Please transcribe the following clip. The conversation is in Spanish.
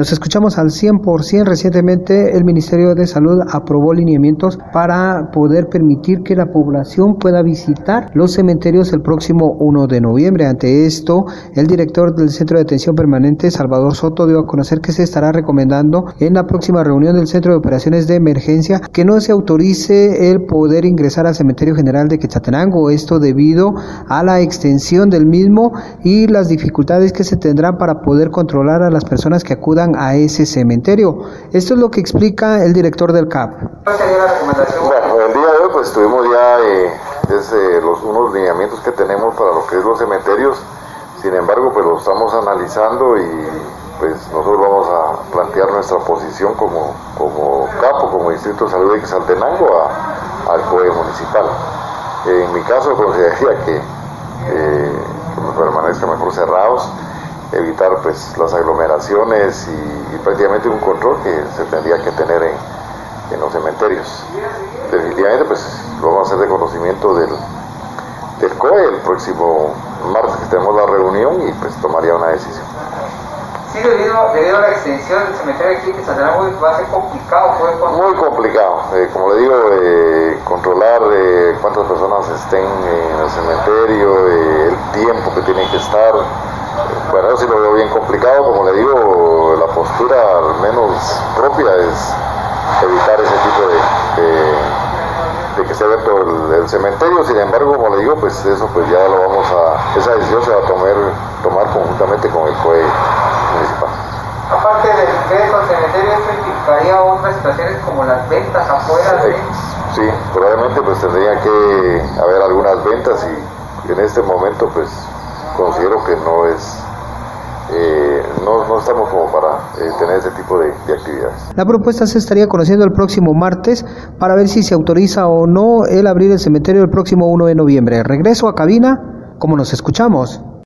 Nos escuchamos al 100%. Recientemente el Ministerio de Salud aprobó lineamientos para poder permitir que la población pueda visitar los cementerios el próximo 1 de noviembre. Ante esto, el director del Centro de Atención Permanente, Salvador Soto, dio a conocer que se estará recomendando en la próxima reunión del Centro de Operaciones de Emergencia que no se autorice el poder ingresar al Cementerio General de Quetzaltenango. Esto debido a la extensión del mismo y las dificultades que se tendrán para poder controlar a las personas que acudan a ese cementerio. Esto es lo que explica el director del CAP. Bueno, el día de hoy pues tuvimos ya eh, desde los unos lineamientos que tenemos para lo que es los cementerios. Sin embargo, pues lo estamos analizando y pues nosotros vamos a plantear nuestra posición como, como capo, como Distrito de Salud de Quetzaltenango al COE municipal. En mi caso consideraría que eh, permanezcan mejor cerrados, evitar pues las aglomeraciones y, prácticamente un control que se tendría que tener en, en, los cementerios. Definitivamente pues lo vamos a hacer de conocimiento del, del COE el próximo martes que tenemos la reunión y pues tomaría una decisión. Sí, debido, debido a la extensión del cementerio aquí que va a ser complicado. Muy complicado. Eh, como le digo, eh, controlar eh, cuántas personas estén en el cementerio, el tiempo que tienen que estar. Bueno, sí lo veo bien complicado. Como le digo, la postura al menos propia es evitar ese tipo de, de que esté dentro del, cementerio. Sin embargo, como le digo, pues eso pues ya lo vamos a, esa decisión se va a tomar, tomar conjuntamente con el COE municipal. Aparte del ingreso al cementerio, ¿esto implicaría otras situaciones como las ventas afuera? Sí, sí, probablemente pues tendría que haber algunas ventas y en este momento pues considero que no es eh, no, no, estamos como para eh, tener ese tipo de, de, actividades. La propuesta se estaría conociendo el próximo martes para ver si se autoriza o no el abrir el cementerio el próximo 1 de noviembre. Regreso a cabina, como nos escuchamos.